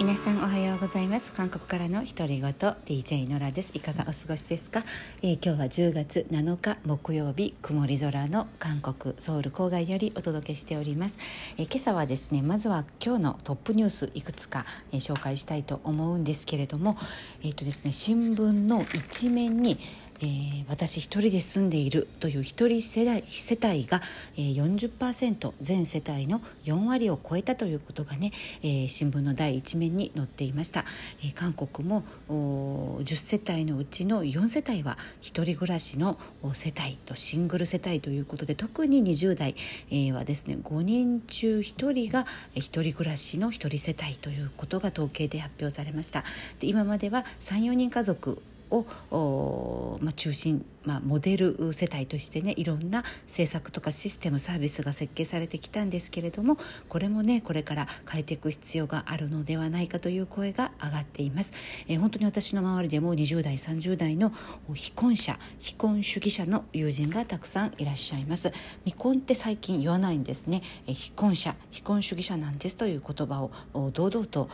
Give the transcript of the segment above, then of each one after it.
皆さんおはようございます。韓国からの独り言 DJ ノラです。いかがお過ごしですか、えー、今日は10月7日木曜日曇り空の韓国ソウル郊外よりお届けしております、えー、今朝はですねまずは今日のトップニュースいくつか、えー、紹介したいと思うんですけれどもえっ、とですね新聞の一面にえー、私一人で住んでいるという一人世代世帯が、えー、40%全世帯の4割を超えたということがね、えー、新聞の第一面に載っていました、えー、韓国も10世帯のうちの4世帯は一人暮らしの世帯とシングル世帯ということで特に20代、えー、はですね5人中1人が一人暮らしの一人世帯ということが統計で発表されました。で今までは34人家族を、まあ、中心まあ、モデル世帯としてねいろんな政策とかシステムサービスが設計されてきたんですけれどもこれもねこれから変えていく必要があるのではないかという声が上がっています、えー、本当に私の周りでも20代30代の非婚者非婚主義者の友人がたくさんいらっしゃいます。未婚って最近言わないんですね、えー、非婚者非婚主義者なんですという言葉を堂々と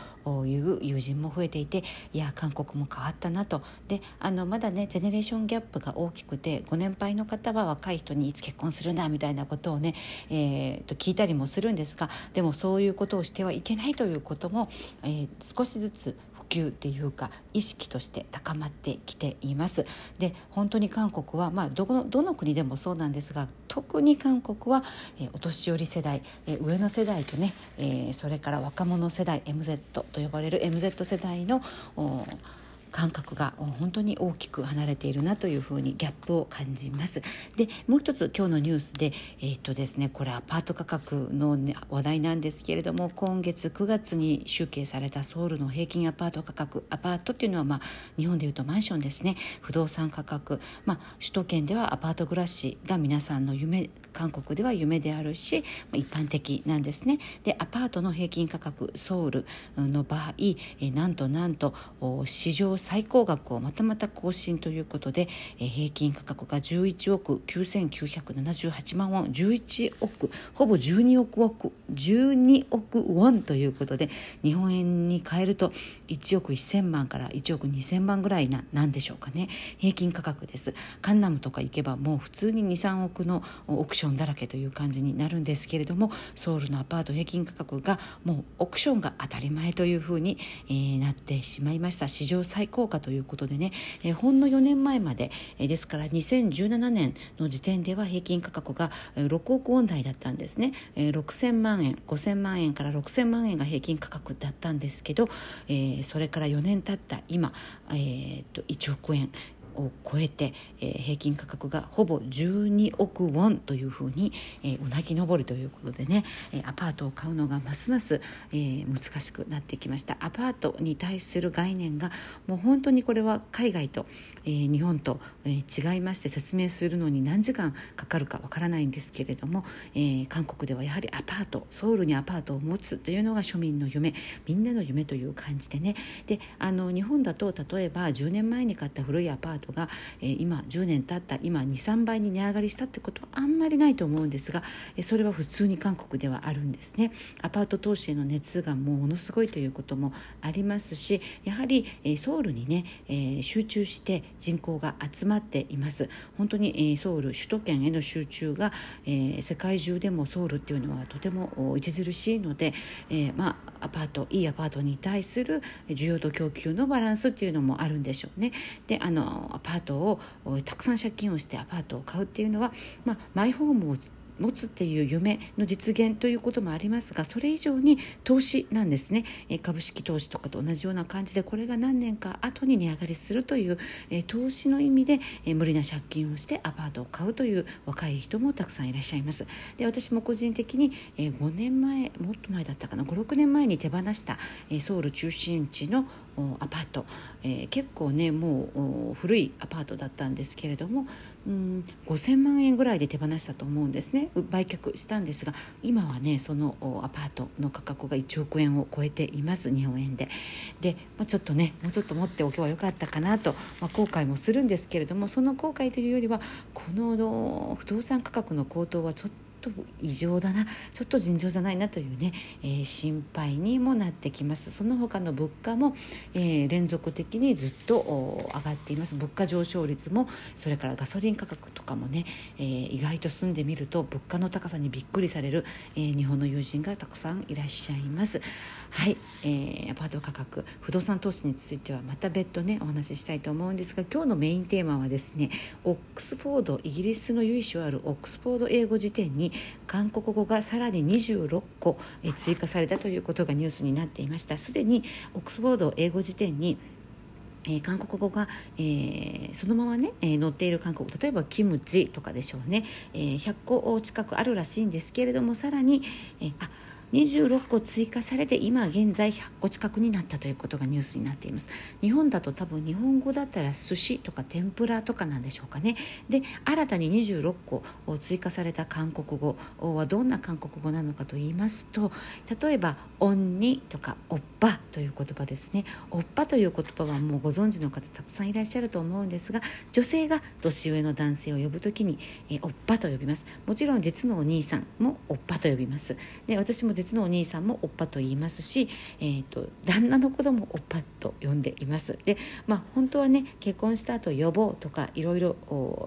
言う友人も増えていていや韓国も変わったなと。であのまだねジェネレーションギャップが大きくてご年配の方は若い人にいつ結婚するんだみたいなことをね、えー、と聞いたりもするんですがでもそういうことをしてはいけないということも、えー、少しずつ普及っていうか意識として高まってきています。で本当に韓国は、まあ、どのどの国でもそうなんですが特に韓国は、えー、お年寄り世代、えー、上の世代とね、えー、それから若者世代 MZ と呼ばれる MZ 世代のお感覚が本当に大きく離れているなというふうにギャップを感じます。でもう一つ今日のニュースで,、えーとですね、これアパート価格の、ね、話題なんですけれども今月9月に集計されたソウルの平均アパート価格アパートっていうのは、まあ、日本でいうとマンションですね不動産価格、まあ、首都圏ではアパート暮らしが皆さんの夢韓国では夢であるし一般的なんですね。でアパートの平均価格ソウルの場合えなんとなんと史上最高額をまたまた更新ということで、え平均価格が11億9978万ウォン11億ほぼ12億億12億ウォンということで日本円に換えると1億1000万から1億2000万ぐらいななんでしょうかね。平均価格です。カンナムとか行けばもう普通に23億のオークションだらけという感じになるんですけれどもソウルのアパート平均価格がもうオークションが当たり前というふうに、えー、なってしまいました。史上最高効果ということでね、え、ほんの4年前まで、え、ですから2017年の時点では平均価格が6億ウォン台だったんですね、えー、6000万円5000万円から6000万円が平均価格だったんですけど、え、それから4年経った今、えー、と1億円。を超えて、えー、平均価格がほぼ12億ウォンというふうに、えー、うなぎ登るということでね、えー、アパートを買うのがますます、えー、難しくなってきました。アパートに対する概念がもう本当にこれは海外と、えー、日本と、えー、違いまして説明するのに何時間かかるかわからないんですけれども、えー、韓国ではやはりアパートソウルにアパートを持つというのが庶民の夢みんなの夢という感じでね。であの日本だと例えば10年前に買った古いアパートトが、えー、今10年経った今23倍に値上がりしたってことはあんまりないと思うんですが、えー、それは普通に韓国ではあるんですねアパート投資への熱がもうものすごいということもありますしやはり、えー、ソウルにね、えー、集中して人口が集まっています本当に、えー、ソウル首都圏への集中が、えー、世界中でもソウルっていうのはとても著しいので、えー、まあアパートいいアパートに対する需要と供給のバランスっていうのもあるんでしょうね。であのアパートをたくさん借金をしてアパートを買うっていうのは、まあ、マイホームを持つっていう夢の実現ということもありますがそれ以上に投資なんですね。株式投資とかと同じような感じでこれが何年か後に値上がりするという投資の意味で無理な借金をしてアパートを買うという若い人もたくさんいらっしゃいます。で私も個人的に5年前もっと前だったかな56年前に手放したソウル中心地のアパート、え、結構ねもう古いアパートだったんですけれどもうん。5,000万円ぐらいで手放したと思うんですね。売却したんですが今はねそのアパートの価格が1億円を超えています。日本円で。で、まあ、ちょっとねもうちょっと持っておけばよかったかなと、まあ、後悔もするんですけれどもその後悔というよりはこの不動産価格の高騰はちょっとと異常だなちょっと尋常じゃないなというね、えー、心配にもなってきます。その他の物価も、えー、連続的にずっと上がっています。物価上昇率もそれからガソリン価格とかもね、えー、意外と住んでみると物価の高さにびっくりされる、えー、日本の友人がたくさんいらっしゃいます。はい、えー、アパート価格不動産投資についてはまた別途ねお話ししたいと思うんですが今日のメインテーマはですねオックスフォードイギリスの由緒あるオックスフォード英語辞典に韓国語がさらに26個追加されたということがニュースになっていました。すでにオックスフォード英語辞典にえー、韓国語が、えー、そのままね、えー、載っている韓国例えばキムチとかでしょうね、えー、100個近くあるらしいんですけれどもさらに、えー、あ26個追加されて今現在100個近くになったということがニュースになっています。日本だと多分日本語だったら寿司とか天ぷらとかなんでしょうかね。で新たに26個追加された韓国語はどんな韓国語なのかと言いますと例えば「オンニ」とか「おっぱ」という言葉ですねおっぱという言葉はもうご存知の方たくさんいらっしゃると思うんですが女性が年上の男性を呼ぶときに、えおっぱと呼びます。もちろん実のお兄さんもおっぱと呼びます。で私も実のお兄さんもおっぱと言いますし、えーと、旦那の子供もおっぱと呼んでいます。でまあ本当はね結婚した後呼ぼうとかいろいろ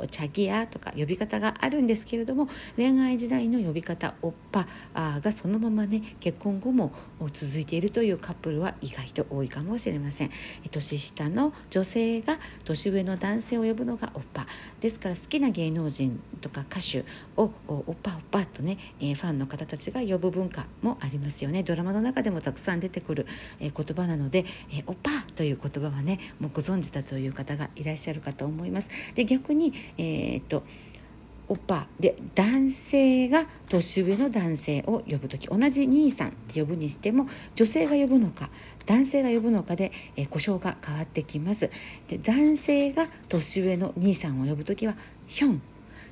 チャギヤとか呼び方があるんですけれども恋愛時代の呼び方おっぱがそのままね結婚後も続いているというカップルは意外と多いかもしれません。年下の女性が年上の男性を呼ぶのがおっぱ。ですから好きな芸能人とか歌手をおっぱおっぱとね、えファンの方たちが呼ぶ文化もありますよね。ドラマの中でもたくさん出てくる、え言葉なので、えおっぱという言葉はねもうご存知だという方がいらっしゃるかと思います。で逆にえー、っとおっぱで男性が年上の男性を呼ぶ時同じ兄さんって呼ぶにしても女性が呼ぶのか男性が呼ぶのかで、えー、故障が変わってきます。で男性が年上の兄さんを呼ぶ時はヒョン。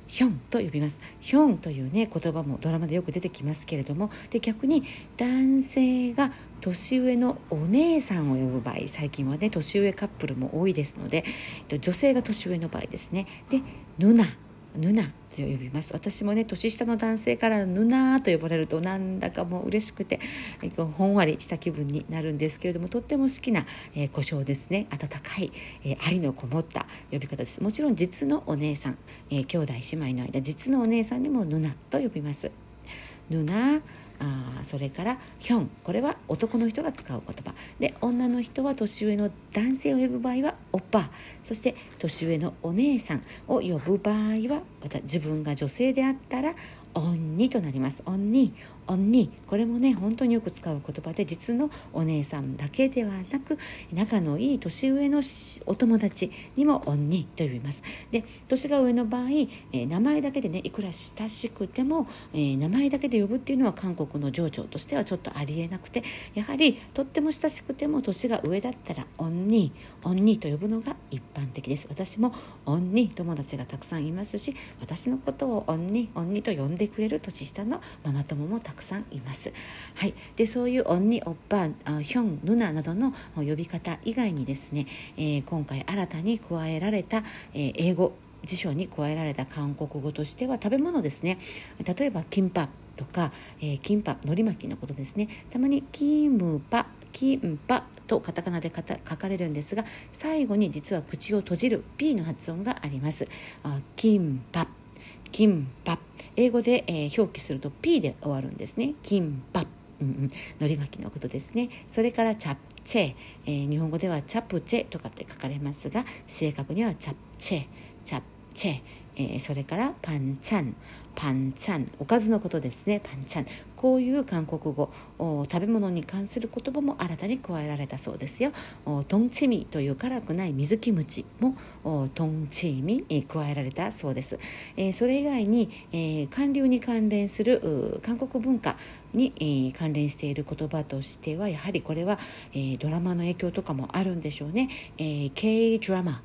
ヒョンと呼びます。ヒョンというね言葉もドラマでよく出てきますけれどもで逆に男性が年上のお姉さんを呼ぶ場合最近はね年上カップルも多いですので女性が年上の場合ですね。でヌナ。ヌナと呼びます。私もね年下の男性からヌナと呼ばれるとなんだかもう嬉しくてほんわりした気分になるんですけれどもとっても好きな、えー、故障ですね。温かい、えー、愛のこもった呼び方です。もちろん実のお姉さん、えー、兄弟姉妹の間実のお姉さんにもヌナと呼びます。ヌナあそれからヒョン。これは男の人が使う言葉。で女の人は年上の男性を呼ぶ場合はおっぱそして年上のお姉さんを呼ぶ場合はまた自分が女性であったらオンニとなります。オンニ、オンニ、これもね本当によく使う言葉で実のお姉さんだけではなく仲のいい年上のお友達にもオンニと呼びます。で年が上の場合、えー、名前だけでねいくら親しくても、えー、名前だけで呼ぶっていうのは韓国の情緒としてはちょっとありえなくてやはりとっても親しくても年が上だったらオンニ、オンニと呼ぶのが一般的です。私もオンニ友達がたくさんいますし私のことをオンニ、オンニと呼んででくれる年下のママ友もたくさんいます。はい、でそういうオンニオッパヒョンヌナなどの呼び方以外にですね、えー、今回新たに加えられた、えー、英語辞書に加えられた韓国語としては食べ物ですね。例えばキンパとか、えー、キンパ海苔巻きのことですね。たまにキムパキンパとカタカナで書かれるんですが最後に実は口を閉じる P の発音があります。あキンパ。キンパ英語で、えー、表記すると P で終わるんですね。キンパうんうん、海苔巻きのことですね。それからチャプチェ、えー、日本語ではチャプチェとかって書かれますが正確にはチャプチェ。チャプチェ、えー、それからパンチャン。パンチャンおかずのことですね。パンチャン。こういう韓国語。食べ物に関する言葉も新たに加えられたそうですよ。トンチミ。という辛くない水キムチもトンチミ。に加えられたそうです、えー、それ以外に、えー、韓流に関連する韓国文化に、えー、関連している言葉としてはやはりこれは、えー、ドラマの影響とかもあるんでしょうね、えー、K ドラマ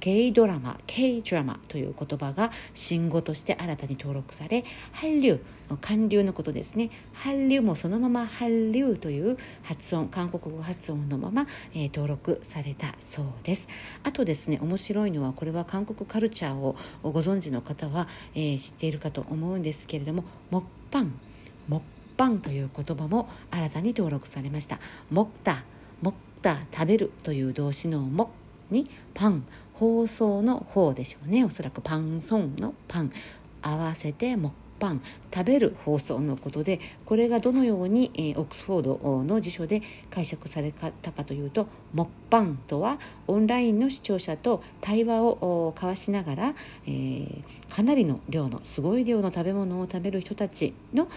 K ドラマ K ドラマという言葉が新語として新たに登録され韓流韓流のことですね。韓流もそのまま韓流という発音韓国語発音のまま、えー、登録されたそうです。あとですね面白いのはこれは韓国カルチャーをご存知の方は、えー、知っているかと思うんですけれどもモッパンモッパンという言葉も新たに登録されました。モッタモッタ食べるという動詞のモにパン。放送の方でしょうね。おそらくパンソンのパン。合わせてもパン食べる放送のことでこれがどのように、えー、オックスフォードの辞書で解釈されたかというとモッパンとはオンラインの視聴者と対話を交わしながら、えー、かなりの量のすごい量の食べ物を食べる人たちの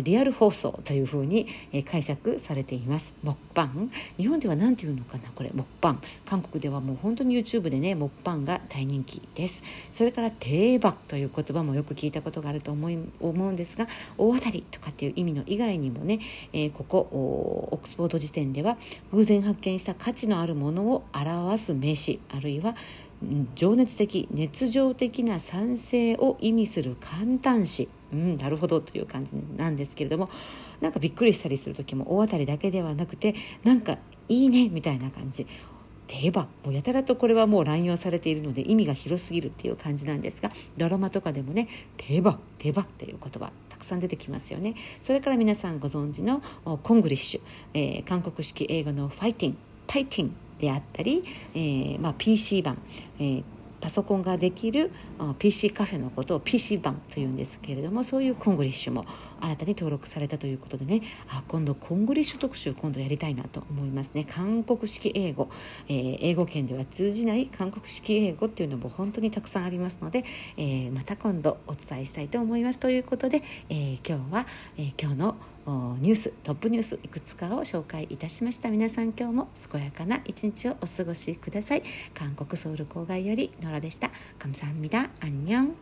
リアル放送というふうに、えー、解釈されています。モッパン。日本では何て言うのかなこれモッパン。韓国ではもう本当に YouTube でねモッパンが大人気です。それから定番という言葉もよく聞いたことがあると思い思うんですが大当たりとかっていう意味の以外にもね、えー、ここオックスフォード辞典では偶然発見した価値のあるものを表す名詞あるいは情熱的熱情的な賛成を意味する簡単詞。うん、なるほどという感じなんですけれどもなんかびっくりしたりする時も大当たりだけではなくてなんかいいねみたいな感じ。定番もうやたらとこれはもう乱用されているので意味が広すぎるっていう感じなんですがドラマとかでもね定番定番っていう言葉たくさん出てきますよね。それから皆さんご存知のコングリッシュ、えー、韓国式英語のファイティンファイティンであったり、えーまあ、PC バン、えーパソコンができる PC カフェのことを PC 版というんですけれどもそういうコングリッシュも新たに登録されたということでねあ今度コングリッシュ特集今度やりたいなと思いますね。韓国式英語、えー、英語圏では通じない韓国式英語っていうのも本当にたくさんありますので、えー、また今度お伝えしたいと思います。ということで、えー、今日は、え今日のニューストップニュースいくつかを紹介いたしました皆さん今日も健やかな一日をお過ごしください韓国ソウル郊外よりノラでした감사합니다안녕